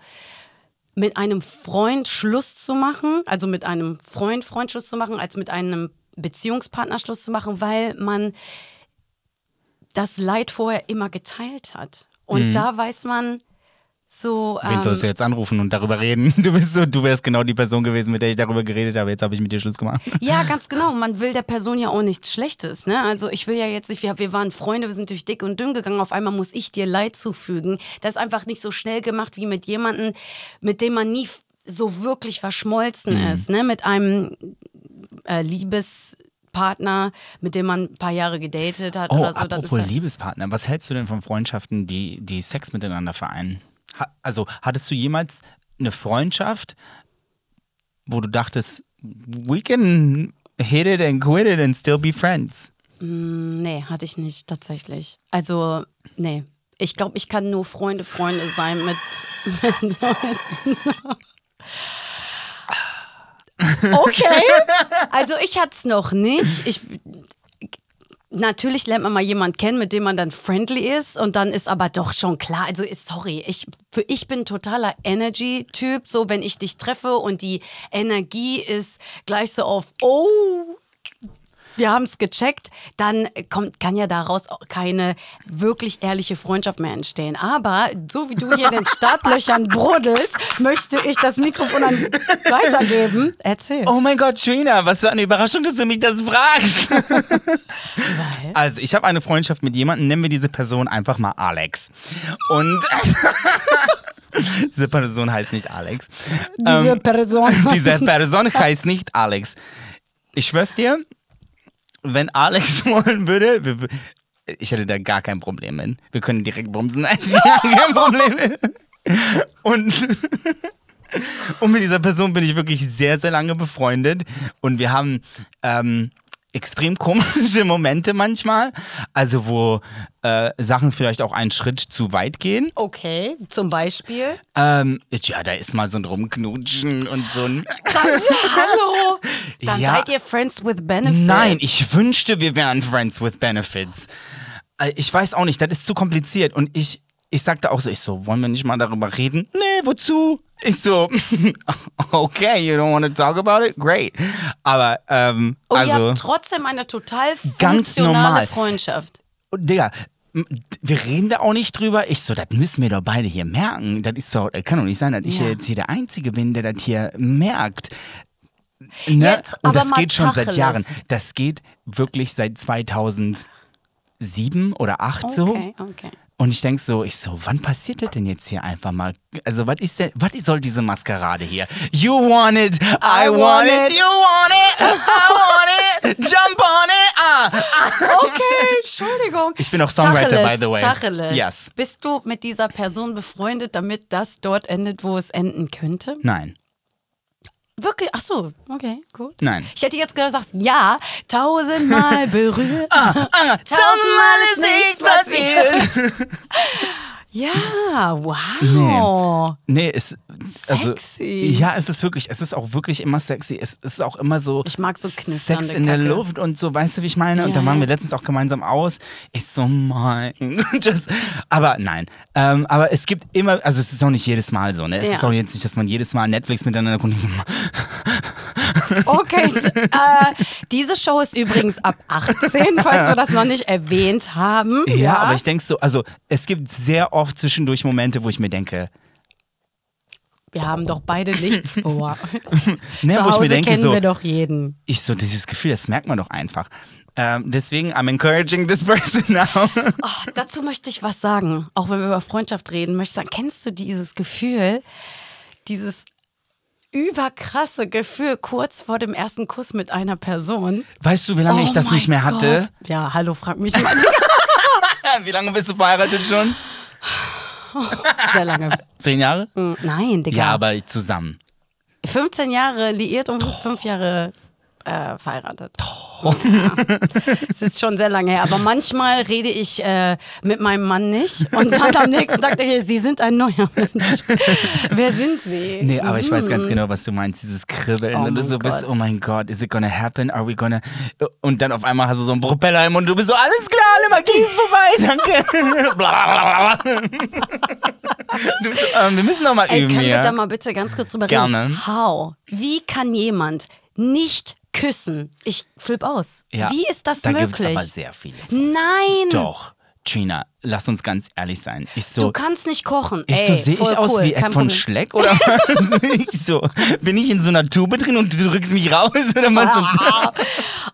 Speaker 1: mit einem Freund Schluss zu machen, also mit einem Freund Freund Schluss zu machen, als mit einem Beziehungspartner Schluss zu machen, weil man das Leid vorher immer geteilt hat. Und da weiß man so.
Speaker 2: Wen
Speaker 1: ähm,
Speaker 2: sollst du jetzt anrufen und darüber reden? Du bist so, du wärst genau die Person gewesen, mit der ich darüber geredet habe. Jetzt habe ich mit dir Schluss gemacht.
Speaker 1: Ja, ganz genau. Man will der Person ja auch nichts Schlechtes. Ne? Also ich will ja jetzt nicht, wir, wir waren Freunde, wir sind durch dick und dünn gegangen. Auf einmal muss ich dir Leid zufügen. Das ist einfach nicht so schnell gemacht wie mit jemandem, mit dem man nie so wirklich verschmolzen ist. Ne? Mit einem äh, Liebespartner, mit dem man ein paar Jahre gedatet hat
Speaker 2: Oh,
Speaker 1: oder so. Das ist
Speaker 2: apropos
Speaker 1: ja,
Speaker 2: Liebespartner, was hältst du denn von Freundschaften, die, die Sex miteinander vereinen? Ha also, hattest du jemals eine Freundschaft, wo du dachtest, we can hit it and quit it and still be friends?
Speaker 1: nee, hatte ich nicht tatsächlich. Also, nee. Ich glaube, ich kann nur Freunde, Freunde sein mit, mit Leuten. Okay. Also ich hatte es noch nicht. Ich, natürlich lernt man mal jemanden kennen, mit dem man dann friendly ist und dann ist aber doch schon klar, also sorry, ich, für, ich bin totaler Energy-Typ, so wenn ich dich treffe und die Energie ist gleich so auf, oh, wir haben es gecheckt, dann kommt, kann ja daraus auch keine wirklich ehrliche Freundschaft mehr entstehen. Aber so wie du hier in den Startlöchern brodelst, möchte ich das Mikrofon an weitergeben. Erzähl.
Speaker 2: Oh mein Gott, Trina, was für eine Überraschung, dass du mich das fragst. Also, ich habe eine Freundschaft mit jemandem, nennen wir diese Person einfach mal Alex. Und diese Person heißt nicht Alex.
Speaker 1: Diese Person.
Speaker 2: Diese Person heißt nicht Alex. Ich schwör's dir, wenn Alex wollen würde, wir, ich hätte da gar kein Problem mit. Wir können direkt bumsen. Ich habe kein Problem. Und, und mit dieser Person bin ich wirklich sehr, sehr lange befreundet. Und wir haben ähm, extrem komische Momente manchmal. Also, wo äh, Sachen vielleicht auch einen Schritt zu weit gehen.
Speaker 1: Okay, zum Beispiel.
Speaker 2: Ähm, ja, da ist mal so ein Rumknutschen und so ein.
Speaker 1: Hallo. Dann
Speaker 2: Ja.
Speaker 1: seid ihr Friends with Benefits.
Speaker 2: Nein, ich wünschte, wir wären Friends with Benefits. Äh, Ich weiß auch nicht, das ist zu kompliziert. Und ich, ich sagte auch so, ich so, wollen wir nicht mal darüber reden? Nee, wozu? Ich so, okay, you don't want to talk about it? Great. Aber, ähm,
Speaker 1: Und ihr
Speaker 2: also,
Speaker 1: habt trotzdem eine total
Speaker 2: Ganz
Speaker 1: funktionale
Speaker 2: normal.
Speaker 1: Freundschaft.
Speaker 2: Digga, m- wir reden da auch nicht drüber. Ich so, das müssen wir doch beide hier merken. Das ist so, das kann doch nicht sein, dass ich
Speaker 1: Ja.
Speaker 2: jetzt hier der Einzige bin, der das hier merkt. Ne?
Speaker 1: Jetzt
Speaker 2: Und das geht schon seit
Speaker 1: Tacheles.
Speaker 2: Jahren. Das geht wirklich seit 2007 oder 2008 so.
Speaker 1: Okay, okay.
Speaker 2: Und ich denk so, ich so, wann passiert das denn jetzt hier einfach mal? Also, was ist denn, was soll diese Maskerade hier? You want it, I,
Speaker 1: I
Speaker 2: want,
Speaker 1: want
Speaker 2: it.
Speaker 1: it.
Speaker 2: you want it, I want it, jump on it, ah.
Speaker 1: Okay, Entschuldigung.
Speaker 2: Ich bin auch Songwriter,
Speaker 1: Tacheles,
Speaker 2: by the way.
Speaker 1: Tacheles.
Speaker 2: Yes.
Speaker 1: Bist du mit dieser Person befreundet, damit das dort endet, wo es enden könnte?
Speaker 2: Nein,
Speaker 1: Wirklich? Ach so, okay, gut.
Speaker 2: nein.
Speaker 1: Ich hätte jetzt gesagt, ja, tausendmal berührt.
Speaker 2: Ah, Tausendmal ist nichts passiert.
Speaker 1: Ja, wow.
Speaker 2: Nee, es, also,
Speaker 1: Sexy.
Speaker 2: ja, es ist wirklich, es ist auch wirklich immer sexy. Es ist auch immer so
Speaker 1: Ich mag so knisternde
Speaker 2: Sex in der
Speaker 1: Kacke.
Speaker 2: Luft und so, weißt du, wie ich meine? und
Speaker 1: Ja,
Speaker 2: da waren wir letztens auch gemeinsam aus. Ich so, mein, just, aber nein. Ähm, aber es gibt immer, also es ist auch nicht jedes Mal so, ne? Es
Speaker 1: Ja.
Speaker 2: ist auch jetzt nicht, dass man jedes Mal Netflix miteinander guckt.
Speaker 1: Okay, äh, diese Show ist übrigens ab 18, falls wir das noch nicht erwähnt haben.
Speaker 2: Ja, aber ich denke so, also es gibt sehr oft zwischendurch Momente, wo ich mir denke,
Speaker 1: wir haben doch beide nichts vor.
Speaker 2: ne,
Speaker 1: Zu
Speaker 2: wo ich
Speaker 1: Hause
Speaker 2: mir denke
Speaker 1: kennen
Speaker 2: so,
Speaker 1: wir doch jeden.
Speaker 2: ich so, dieses Gefühl, das merkt man doch einfach. Ähm, deswegen, I'm encouraging this person now.
Speaker 1: Oh, dazu möchte ich was sagen. Auch wenn wir über Freundschaft reden, möchte ich sagen, kennst du dieses Gefühl, dieses überkrasse Gefühl kurz vor dem ersten Kuss mit einer Person?
Speaker 2: Weißt du, wie lange
Speaker 1: Oh
Speaker 2: ich das nicht mehr hatte?
Speaker 1: Gott. Ja, hallo, frag mich mal.
Speaker 2: Wie lange bist du verheiratet schon?
Speaker 1: Sehr lange.
Speaker 2: Zehn Jahre?
Speaker 1: Hm, Nein, Digga.
Speaker 2: Ja, aber zusammen.
Speaker 1: 15 Jahre liiert und fünf Jahre äh, verheiratet. Ja. Es ist schon sehr lange her, aber manchmal rede ich äh, mit meinem Mann nicht und dann am nächsten Tag denke ich, Sie sind ein neuer Mensch. Wer sind Sie?
Speaker 2: Nee, aber ich weiß ganz genau, was du meinst, dieses Kribbeln.
Speaker 1: Oh
Speaker 2: und du so bist,
Speaker 1: Gott.
Speaker 2: oh mein Gott, is it gonna happen? Are we gonna... Und dann auf einmal hast du so einen Propeller im Mund und du bist so, alles klar, alle Magie ist vorbei, danke. Bist, ähm, wir müssen noch mal
Speaker 1: Ey,
Speaker 2: üben
Speaker 1: können wir
Speaker 2: hier.
Speaker 1: da mal bitte ganz kurz drüber reden?
Speaker 2: Gerne.
Speaker 1: How? Wie kann jemand nicht küssen? Ich flipp aus.
Speaker 2: Ja,
Speaker 1: Wie ist das
Speaker 2: da
Speaker 1: möglich?
Speaker 2: aber sehr viele.
Speaker 1: Nein!
Speaker 2: Doch, Trina, lass uns ganz ehrlich sein. Ich so,
Speaker 1: Du kannst nicht kochen.
Speaker 2: Ich so, sehe ich aus
Speaker 1: cool,
Speaker 2: wie
Speaker 1: kein
Speaker 2: Ed von
Speaker 1: Problem.
Speaker 2: Schleck oder ich so, bin ich in so einer Tube drin und du drückst mich raus oder was?
Speaker 1: Ah.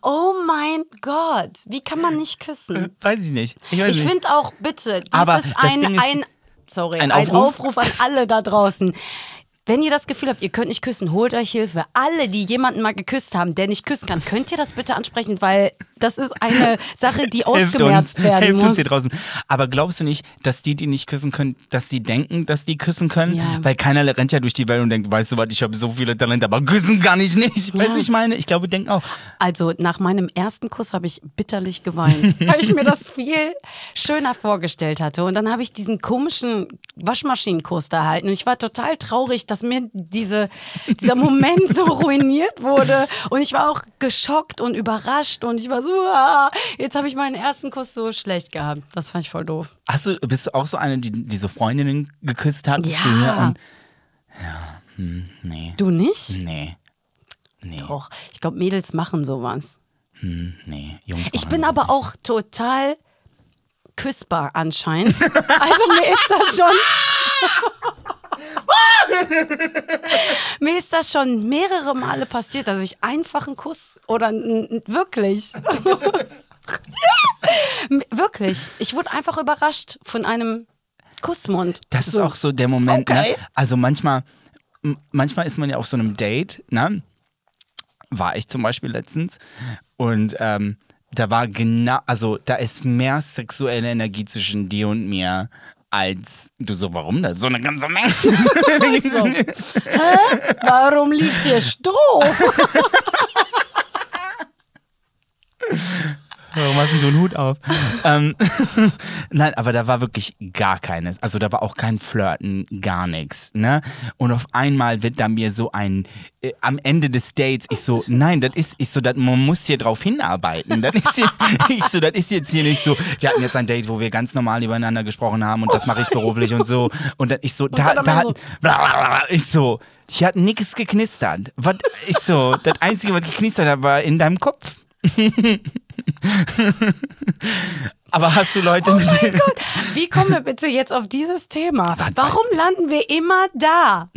Speaker 1: Oh mein Gott, wie kann man nicht küssen?
Speaker 2: Weiß ich nicht. Ich,
Speaker 1: Ich finde auch, bitte, dieses
Speaker 2: Aber das
Speaker 1: ein,
Speaker 2: ist-
Speaker 1: ein, sorry,
Speaker 2: Ein
Speaker 1: ein,
Speaker 2: Aufruf?
Speaker 1: Aufruf? an alle da draußen. Wenn ihr das Gefühl habt, ihr könnt nicht küssen, holt euch Hilfe. Alle, die jemanden mal geküsst haben, der nicht küssen kann, könnt ihr das bitte ansprechen, weil das ist eine Sache, die ausgemerzt
Speaker 2: uns,
Speaker 1: werden
Speaker 2: hilft
Speaker 1: muss.
Speaker 2: uns hier draußen. Aber glaubst du nicht, dass die, die nicht küssen können, dass die denken, dass die küssen können?
Speaker 1: Ja.
Speaker 2: Weil keiner rennt ja durch die Welt und denkt, weißt du was, ich habe so viele Talente, aber küssen kann ich nicht. Weißt du,
Speaker 1: Ja.
Speaker 2: ich meine? Ich glaube, denken auch.
Speaker 1: Also nach meinem ersten Kuss habe ich bitterlich geweint, weil ich mir das viel schöner vorgestellt hatte. Und dann habe ich diesen komischen Waschmaschinenkuss da erhalten. Und ich war total traurig, dass mir diese, dieser Moment so ruiniert wurde. Und ich war auch geschockt und überrascht. Und ich war so, ah, jetzt habe ich meinen ersten Kuss so schlecht gehabt. Das fand ich voll doof.
Speaker 2: Hast du, bist du auch so eine, die, die so Freundinnen geküsst hat?
Speaker 1: Ja.
Speaker 2: früher Und, ja, hm, nee.
Speaker 1: Du nicht?
Speaker 2: Nee. Nee,
Speaker 1: Doch, ich glaube, Mädels machen sowas.
Speaker 2: hm, nee. Jungs
Speaker 1: Ich bin aber
Speaker 2: nicht.
Speaker 1: auch total küssbar anscheinend. Also mir ist das schon. mir ist das schon mehrere Male passiert, dass ich einfach einen Kuss oder wirklich. Wirklich. Ich wurde einfach überrascht von einem Kussmund.
Speaker 2: Das ist
Speaker 1: So.
Speaker 2: auch so der Moment,
Speaker 1: Okay.
Speaker 2: ne? Also manchmal, manchmal ist man ja auf so einem Date, ne? War ich zum Beispiel letztens und ähm, da war genau, also da ist mehr sexuelle Energie zwischen dir und mir als du so, warum da ist so eine ganze Menge?
Speaker 1: So. Hä? Warum liegt hier Stroh?
Speaker 2: Warum hast denn du einen Hut auf? ähm, Nein, aber da war wirklich gar keine. Also da war auch kein Flirten, gar nichts. Ne? Und auf einmal wird da mir so ein, äh, am Ende des Dates, ich so, nein, das ist, ich so, dat, man muss hier drauf hinarbeiten. Das ist hier, ich so, das ist jetzt hier nicht so, wir hatten jetzt ein Date, wo wir ganz normal übereinander gesprochen haben und das mache ich beruflich und so. Und dann ich so, da,
Speaker 1: dann
Speaker 2: da hat,
Speaker 1: so-
Speaker 2: blablabla, ich so, hier hat nichts geknistert. Was, ich so, das Einzige, was geknistert hat, war in deinem Kopf. Aber hast du Leute
Speaker 1: Oh
Speaker 2: mit denen.
Speaker 1: Wie kommen wir bitte jetzt auf dieses Thema?
Speaker 2: weiß
Speaker 1: Warum landen wir immer da?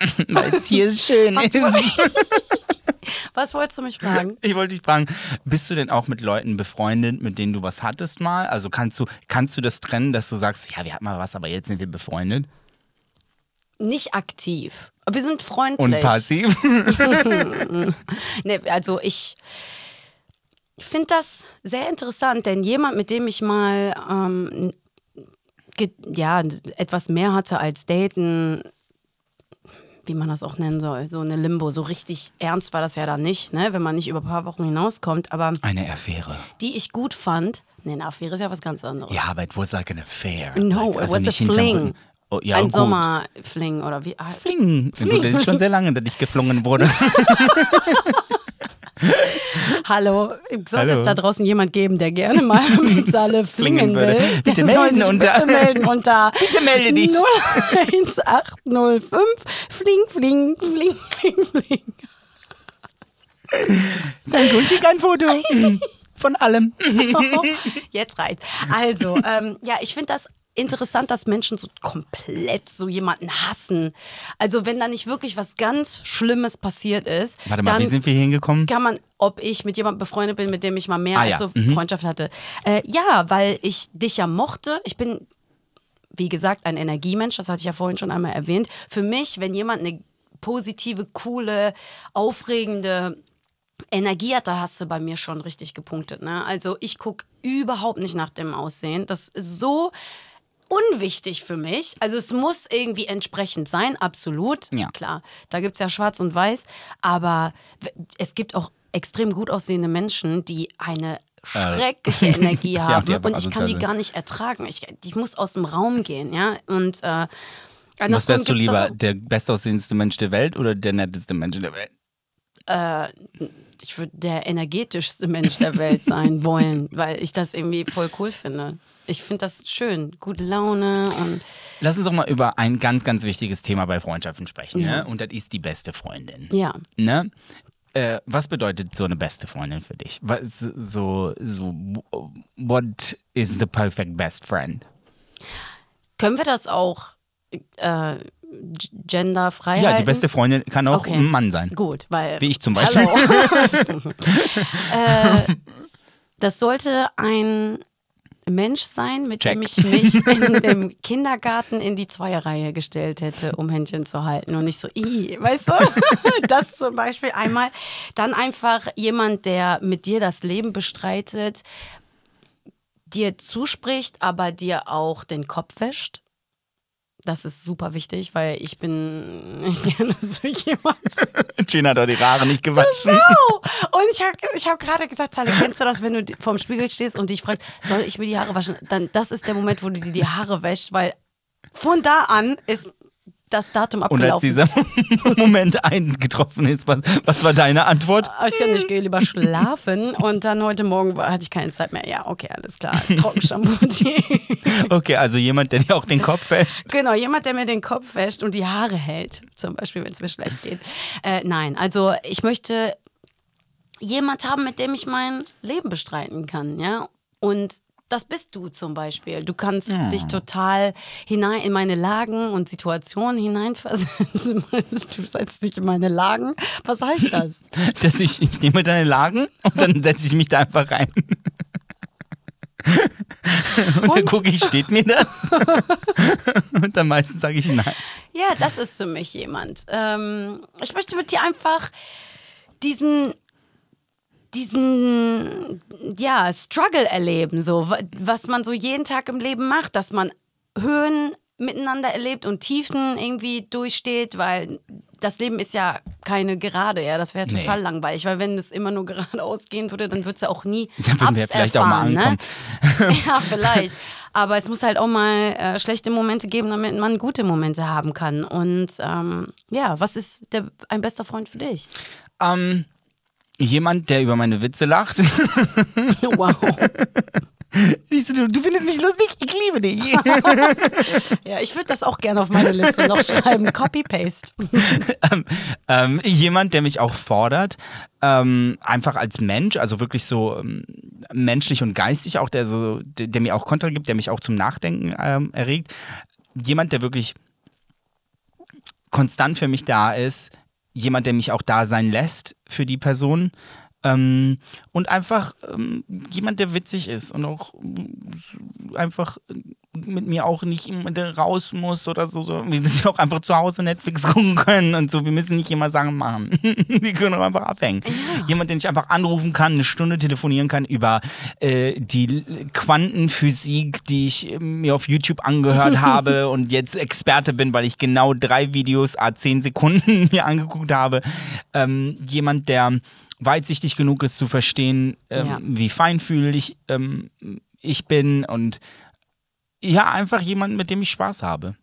Speaker 2: Weil es hier schön
Speaker 1: Was,
Speaker 2: ist.
Speaker 1: Was wolltest du mich fragen?
Speaker 2: Ich wollte dich fragen, bist du denn auch mit Leuten befreundet, mit denen du was hattest mal? Also kannst du, kannst du das trennen, dass du sagst, ja, wir hatten mal was, aber jetzt sind wir befreundet?
Speaker 1: Nicht aktiv. Wir sind freundlich.
Speaker 2: Und passiv?
Speaker 1: Nee, also ich, ich finde das sehr interessant, denn jemand, mit dem ich mal ähm, ja, etwas mehr hatte als Daten, wie man das auch nennen soll, so eine Limbo, so richtig ernst war das ja dann nicht, ne, wenn man nicht über ein paar Wochen hinauskommt, aber
Speaker 2: Eine Affäre.
Speaker 1: die ich gut fand, nee, eine Affäre ist ja was ganz anderes.
Speaker 2: Ja, aber it was like an affair.
Speaker 1: No,
Speaker 2: like,
Speaker 1: it
Speaker 2: also
Speaker 1: was a
Speaker 2: nicht hinterm
Speaker 1: fling.
Speaker 2: Oh, ja,
Speaker 1: Ein. Sommerfling oder wie? ah,
Speaker 2: Fling. Gut, das ist schon sehr lange, dass ich geflungen wurde.
Speaker 1: Hallo, sollte
Speaker 2: Hallo.
Speaker 1: es da draußen jemand geben, der gerne mal mit Salle flingen will?
Speaker 2: Bitte melden
Speaker 1: sich
Speaker 2: unter-
Speaker 1: Bitte melden unter.
Speaker 2: Bitte melde dich.
Speaker 1: 01805 Fling, Fling, Fling, Fling, Fling.
Speaker 2: Danke und schick ein Foto. Von allem.
Speaker 1: Jetzt reicht. Also, ähm, ja, ich finde das interessant, dass Menschen so komplett so jemanden hassen. Also, wenn da nicht wirklich was ganz Schlimmes passiert ist,
Speaker 2: Warte mal,
Speaker 1: dann
Speaker 2: wie sind wir hier hingekommen?
Speaker 1: kann man, ob ich mit jemandem befreundet bin, mit dem ich mal mehr
Speaker 2: Ah,
Speaker 1: als
Speaker 2: ja.
Speaker 1: so
Speaker 2: Mhm.
Speaker 1: Freundschaft hatte. Äh, ja, weil ich dich ja mochte. Ich bin, wie gesagt, ein Energiemensch, das hatte ich ja vorhin schon einmal erwähnt. Für mich, wenn jemand eine positive, coole, aufregende Energie hat, da hast du bei mir schon richtig gepunktet. Ne? Also ich gucke überhaupt nicht nach dem Aussehen. Das ist so unwichtig für mich. Also es muss irgendwie entsprechend sein, absolut.
Speaker 2: Ja.
Speaker 1: Klar, da gibt es ja schwarz und weiß. Aber es gibt auch extrem gut aussehende Menschen, die eine schreckliche Energie
Speaker 2: Ja,
Speaker 1: haben
Speaker 2: einfach
Speaker 1: und ich kann die gar nicht ertragen. Ich, ich muss aus dem Raum gehen, ja. Und äh,
Speaker 2: Was wärst du lieber, der bestaussehendste Mensch der Welt oder der netteste Mensch der Welt?
Speaker 1: auch. Ich würde der energetischste Mensch der Welt sein wollen, weil ich das irgendwie voll cool finde. Ich finde das schön, gute Laune und
Speaker 2: Lass uns doch mal über ein ganz, ganz wichtiges Thema bei Freundschaften sprechen. Ne? Und das ist die beste Freundin.
Speaker 1: ja.
Speaker 2: Ne? Äh, was bedeutet so eine beste Freundin für dich? Was, so, so, what is the perfect best friend?
Speaker 1: Können wir das auch äh, genderfrei
Speaker 2: Ja, die beste Freundin kann auch
Speaker 1: Okay.
Speaker 2: ein Mann sein.
Speaker 1: Gut, weil.
Speaker 2: Wie ich zum Beispiel.
Speaker 1: Äh, das sollte ein Mensch sein, mit dem
Speaker 2: Check.
Speaker 1: ich mich in dem Kindergarten in die Zweierreihe gestellt hätte, um Händchen zu halten. Und nicht so, "Ih", weißt du? Das zum Beispiel einmal. Dann einfach jemand, der mit dir das Leben bestreitet, dir zuspricht, aber dir auch den Kopf wäscht. Das ist super wichtig, weil ich bin nicht gerne so jemand.
Speaker 2: Gina hat doch die Haare nicht gewaschen.
Speaker 1: Wow! Und ich habe ich hab gerade gesagt, Sally, kennst du das, wenn du vorm Spiegel stehst und dich fragst, soll ich mir die Haare waschen? Dann das ist der Moment, wo du dir die Haare wäscht, weil von da an ist das Datum
Speaker 2: Und als
Speaker 1: abgelaufen.
Speaker 2: dieser Moment eingetroffen ist, was, was war deine Antwort?
Speaker 1: Aber ich kann nicht, ich gehe lieber schlafen. Und dann heute Morgen hatte ich keine Zeit mehr. Ja, okay, alles klar. Trockenshampoo.
Speaker 2: Okay, also jemand, der dir auch den Kopf wäscht.
Speaker 1: Genau, jemand, der mir den Kopf wäscht und die Haare hält, zum Beispiel, wenn es mir schlecht geht. Äh, nein, also ich möchte jemand haben, mit dem ich mein Leben bestreiten kann, ja. Und das bist du zum Beispiel. Du kannst dich total hinein in meine Lagen und Situationen hineinversetzen. Du setzt dich in meine Lagen. Was heißt das?
Speaker 2: Dass ich, ich nehme deine Lagen und dann setze ich mich da einfach rein. Und, dann gucke ich, steht mir das? Und dann meistens sage ich nein.
Speaker 1: Ja, das ist für mich jemand. Ähm, ich möchte mit dir einfach diesen diesen ja Struggle erleben, so wa- was man so jeden Tag im Leben macht, dass man Höhen miteinander erlebt und Tiefen irgendwie durchsteht, weil das Leben ist ja keine gerade, ja, das wäre total
Speaker 2: Nee.
Speaker 1: langweilig, weil wenn es immer nur geradeaus gehen würde, dann würde es ja auch nie
Speaker 2: Dann würden wir
Speaker 1: Ups
Speaker 2: vielleicht auch mal
Speaker 1: erfahren,
Speaker 2: ankommen.
Speaker 1: Ne? Ja, vielleicht. Aber es muss halt auch mal äh, schlechte Momente geben, damit man gute Momente haben kann. Und ähm, ja, was ist der, ein bester Freund für dich?
Speaker 2: Ähm, jemand, der über meine Witze lacht.
Speaker 1: Wow.
Speaker 2: Siehst du, du, findest mich lustig? Ich liebe dich.
Speaker 1: Ja, ich würde das auch gerne auf meine Liste noch schreiben. Copy-Paste.
Speaker 2: ähm, jemand, der mich auch fordert, ähm, einfach als Mensch, also wirklich so ähm, menschlich und geistig auch, der so, der, der mir auch Kontra gibt, der mich auch zum Nachdenken ähm, erregt. Jemand, der wirklich konstant für mich da ist, jemand, der mich auch da sein lässt für die Person. Ähm, und einfach ähm, jemand, der witzig ist und auch äh, einfach mit mir auch nicht raus muss oder so, so. Wir müssen auch einfach zu Hause Netflix gucken können und so. Wir müssen nicht immer Sachen machen. Wir können auch einfach abhängen. Jemand, den ich einfach anrufen kann, eine Stunde telefonieren kann über äh, die Quantenphysik, die ich äh, mir auf YouTube angehört habe und jetzt Experte bin, weil ich genau drei Videos a zehn Sekunden mir angeguckt habe. Ähm, jemand, der weitsichtig genug ist zu verstehen, ähm,
Speaker 1: Ja.
Speaker 2: wie feinfühlig ähm, ich bin und ja, einfach jemand, mit dem ich Spaß habe.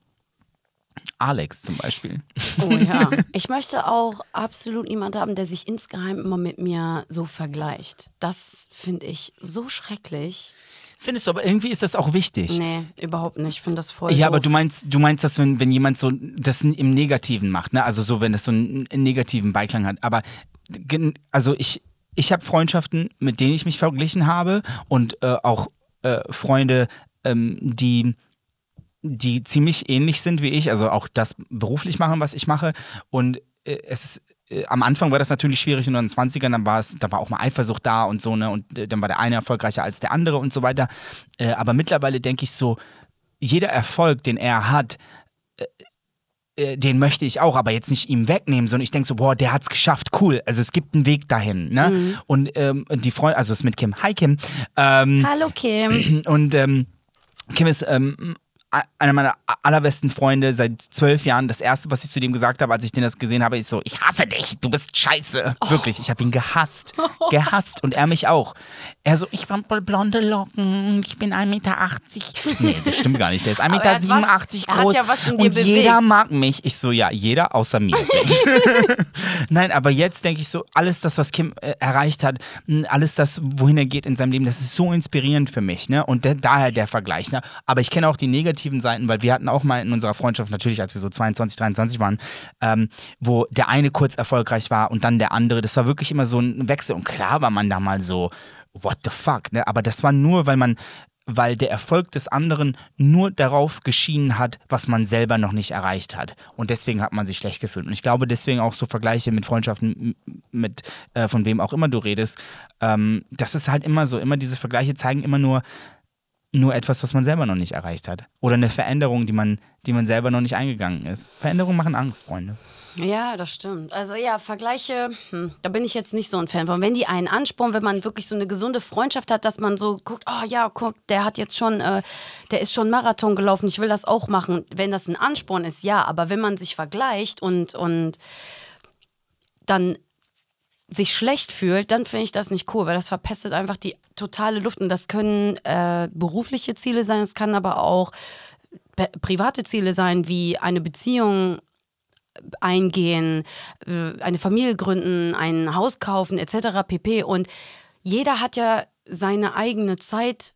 Speaker 2: Alex zum Beispiel.
Speaker 1: Oh ja. Ich möchte auch absolut niemand haben, der sich insgeheim immer mit mir so vergleicht. Das finde ich so schrecklich.
Speaker 2: Findest du, aber irgendwie ist das auch wichtig.
Speaker 1: Nee, überhaupt nicht. Ich finde das voll.
Speaker 2: Ja, aber
Speaker 1: doof.
Speaker 2: du meinst, du meinst, dass wenn, wenn jemand so das im Negativen macht, ne? Also so, wenn es so einen, einen negativen Beiklang hat. Aber also ich, ich habe Freundschaften, mit denen ich mich verglichen habe und äh, auch äh, Freunde, ähm, die die ziemlich ähnlich sind wie ich, also auch das beruflich machen, was ich mache. Und äh, es ist äh, am Anfang war das natürlich schwierig in den 20ern, dann war es, da war auch mal Eifersucht da und so, ne? Und äh, dann war der eine erfolgreicher als der andere und so weiter. Äh, aber mittlerweile denke ich so, jeder Erfolg, den er hat, äh, äh, den möchte ich auch, aber jetzt nicht ihm wegnehmen, sondern ich denke so, boah, der hat's geschafft, cool. Also es gibt einen Weg dahin, ne? Und ähm, die Freundin, also es ist mit Kim, hi Kim, ähm,
Speaker 1: Hallo Kim.
Speaker 2: und ähm, Kim ist ähm, einer meiner allerbesten Freunde seit zwölf Jahren. Das erste, was ich zu dem gesagt habe, als ich den das gesehen habe, ist so: Ich hasse dich, du bist scheiße. Oh. Wirklich, ich habe ihn gehasst. Gehasst. Und er mich auch. Er so: Ich habe blonde Locken, ich bin 1,80 Meter. Nee, das stimmt gar nicht. Der ist 1,87 Meter groß. Ja und bewegt. jeder mag mich. Ich so: Ja, jeder außer mir. Nein, aber jetzt denke ich so: Alles das, was Kim äh, erreicht hat, alles das, wohin er geht in seinem Leben, das ist so inspirierend für mich. Ne? Und der, daher der Vergleich. Ne? Aber ich kenne auch die negativen Seiten, weil wir hatten auch mal in unserer Freundschaft, natürlich als wir so 22, 23 waren, ähm, wo der eine kurz erfolgreich war und dann der andere. Das war wirklich immer so ein Wechsel. Und klar war man da mal so, what the fuck, ne? Aber das war nur, weil man weil der Erfolg des anderen nur darauf geschienen hat, was man selber noch nicht erreicht hat. Und deswegen hat man sich schlecht gefühlt. Und ich glaube, deswegen auch so Vergleiche mit Freundschaften, mit äh, von wem auch immer du redest, ähm, das ist halt immer so. Immer diese Vergleiche zeigen immer nur, nur etwas, was man selber noch nicht erreicht hat. Oder eine Veränderung, die man, die man selber noch nicht eingegangen ist. Veränderungen machen Angst, Freunde.
Speaker 1: Ja, das stimmt. Also ja, Vergleiche, hm, da bin ich jetzt nicht so ein Fan von. Wenn die einen anspornen, wenn man wirklich so eine gesunde Freundschaft hat, dass man so guckt, oh ja, guck, der hat jetzt schon, äh, der ist schon Marathon gelaufen, ich will das auch machen. Wenn das ein Ansporn ist, ja, aber wenn man sich vergleicht und, und dann sich schlecht fühlt, dann finde ich das nicht cool, weil das verpestet einfach die totale Luft. Und das können äh, berufliche Ziele sein, es kann aber auch private Ziele sein, wie eine Beziehung eingehen, äh, eine Familie gründen, ein Haus kaufen etc. pp. Und jeder hat ja seine eigene Zeitlinie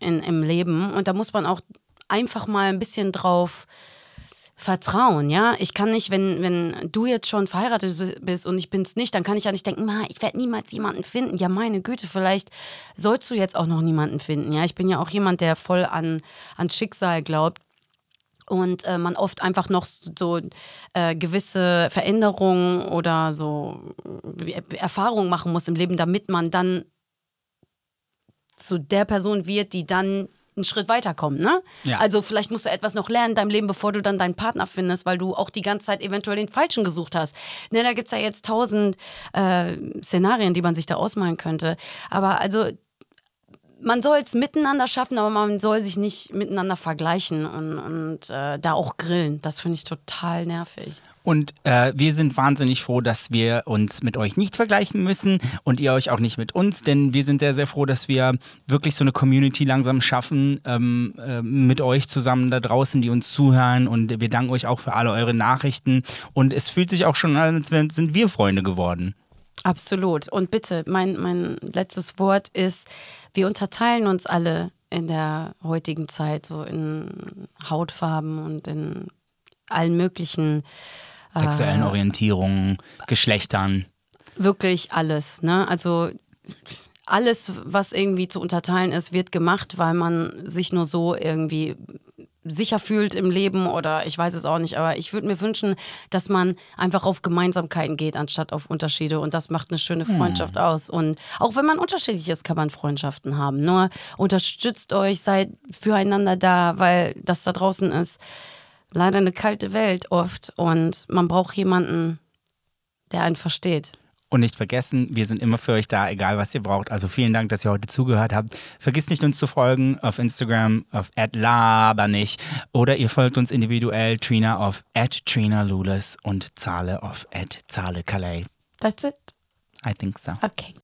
Speaker 1: äh, im Leben und da muss man auch einfach mal ein bisschen drauf vertrauen, ja. Ich kann nicht, wenn, wenn du jetzt schon verheiratet bist und ich bin es nicht, dann kann ich ja nicht denken, ich werde niemals jemanden finden. Ja, meine Güte, vielleicht sollst du jetzt auch noch niemanden finden, ja. Ich bin ja auch jemand, der voll an, an Schicksal glaubt und äh, man oft einfach noch so äh, gewisse Veränderungen oder so äh, Erfahrungen machen muss im Leben, damit man dann zu der Person wird, die dann einen Schritt weiterkommt, ne? Ja. Also vielleicht musst du etwas noch lernen in deinem Leben, bevor du dann deinen Partner findest, weil du auch die ganze Zeit eventuell den Falschen gesucht hast. Ne, da gibt es ja jetzt tausend äh, Szenarien, die man sich da ausmalen könnte. Aber also man soll es miteinander schaffen, aber man soll sich nicht miteinander vergleichen und, und äh, da auch grillen. Das finde ich total nervig.
Speaker 2: Und äh, wir sind wahnsinnig froh, dass wir uns mit euch nicht vergleichen müssen und ihr euch auch nicht mit uns, denn wir sind sehr, sehr froh, dass wir wirklich so eine Community langsam schaffen ähm, äh, mit euch zusammen da draußen, die uns zuhören. Und wir danken euch auch für alle eure Nachrichten. Und es fühlt sich auch schon an, als sind wir Freunde geworden.
Speaker 1: Absolut. Und bitte, mein, mein letztes Wort ist, wir unterteilen uns alle in der heutigen Zeit so in Hautfarben und in allen möglichen
Speaker 2: äh, sexuellen äh, Orientierungen, Geschlechtern.
Speaker 1: Wirklich alles, ne? Also alles, was irgendwie zu unterteilen ist, wird gemacht, weil man sich nur so irgendwie sicher fühlt im Leben oder ich weiß es auch nicht, aber ich würde mir wünschen, dass man einfach auf Gemeinsamkeiten geht, anstatt auf Unterschiede und das macht eine schöne hm. Freundschaft hm. aus. Und auch wenn man unterschiedlich ist, kann man Freundschaften haben. Nur unterstützt euch, seid füreinander da, weil das da draußen ist leider eine kalte Welt oft und man braucht jemanden, der einen versteht.
Speaker 2: Und nicht vergessen, wir sind immer für euch da, egal was ihr braucht. Also vielen Dank, dass ihr heute zugehört habt. Vergisst nicht, uns zu folgen auf Instagram auf @labernich oder ihr folgt uns individuell Trina auf @trinalules und Zahle auf @zahle Calais.
Speaker 1: That's it.
Speaker 2: I think so.
Speaker 1: Okay.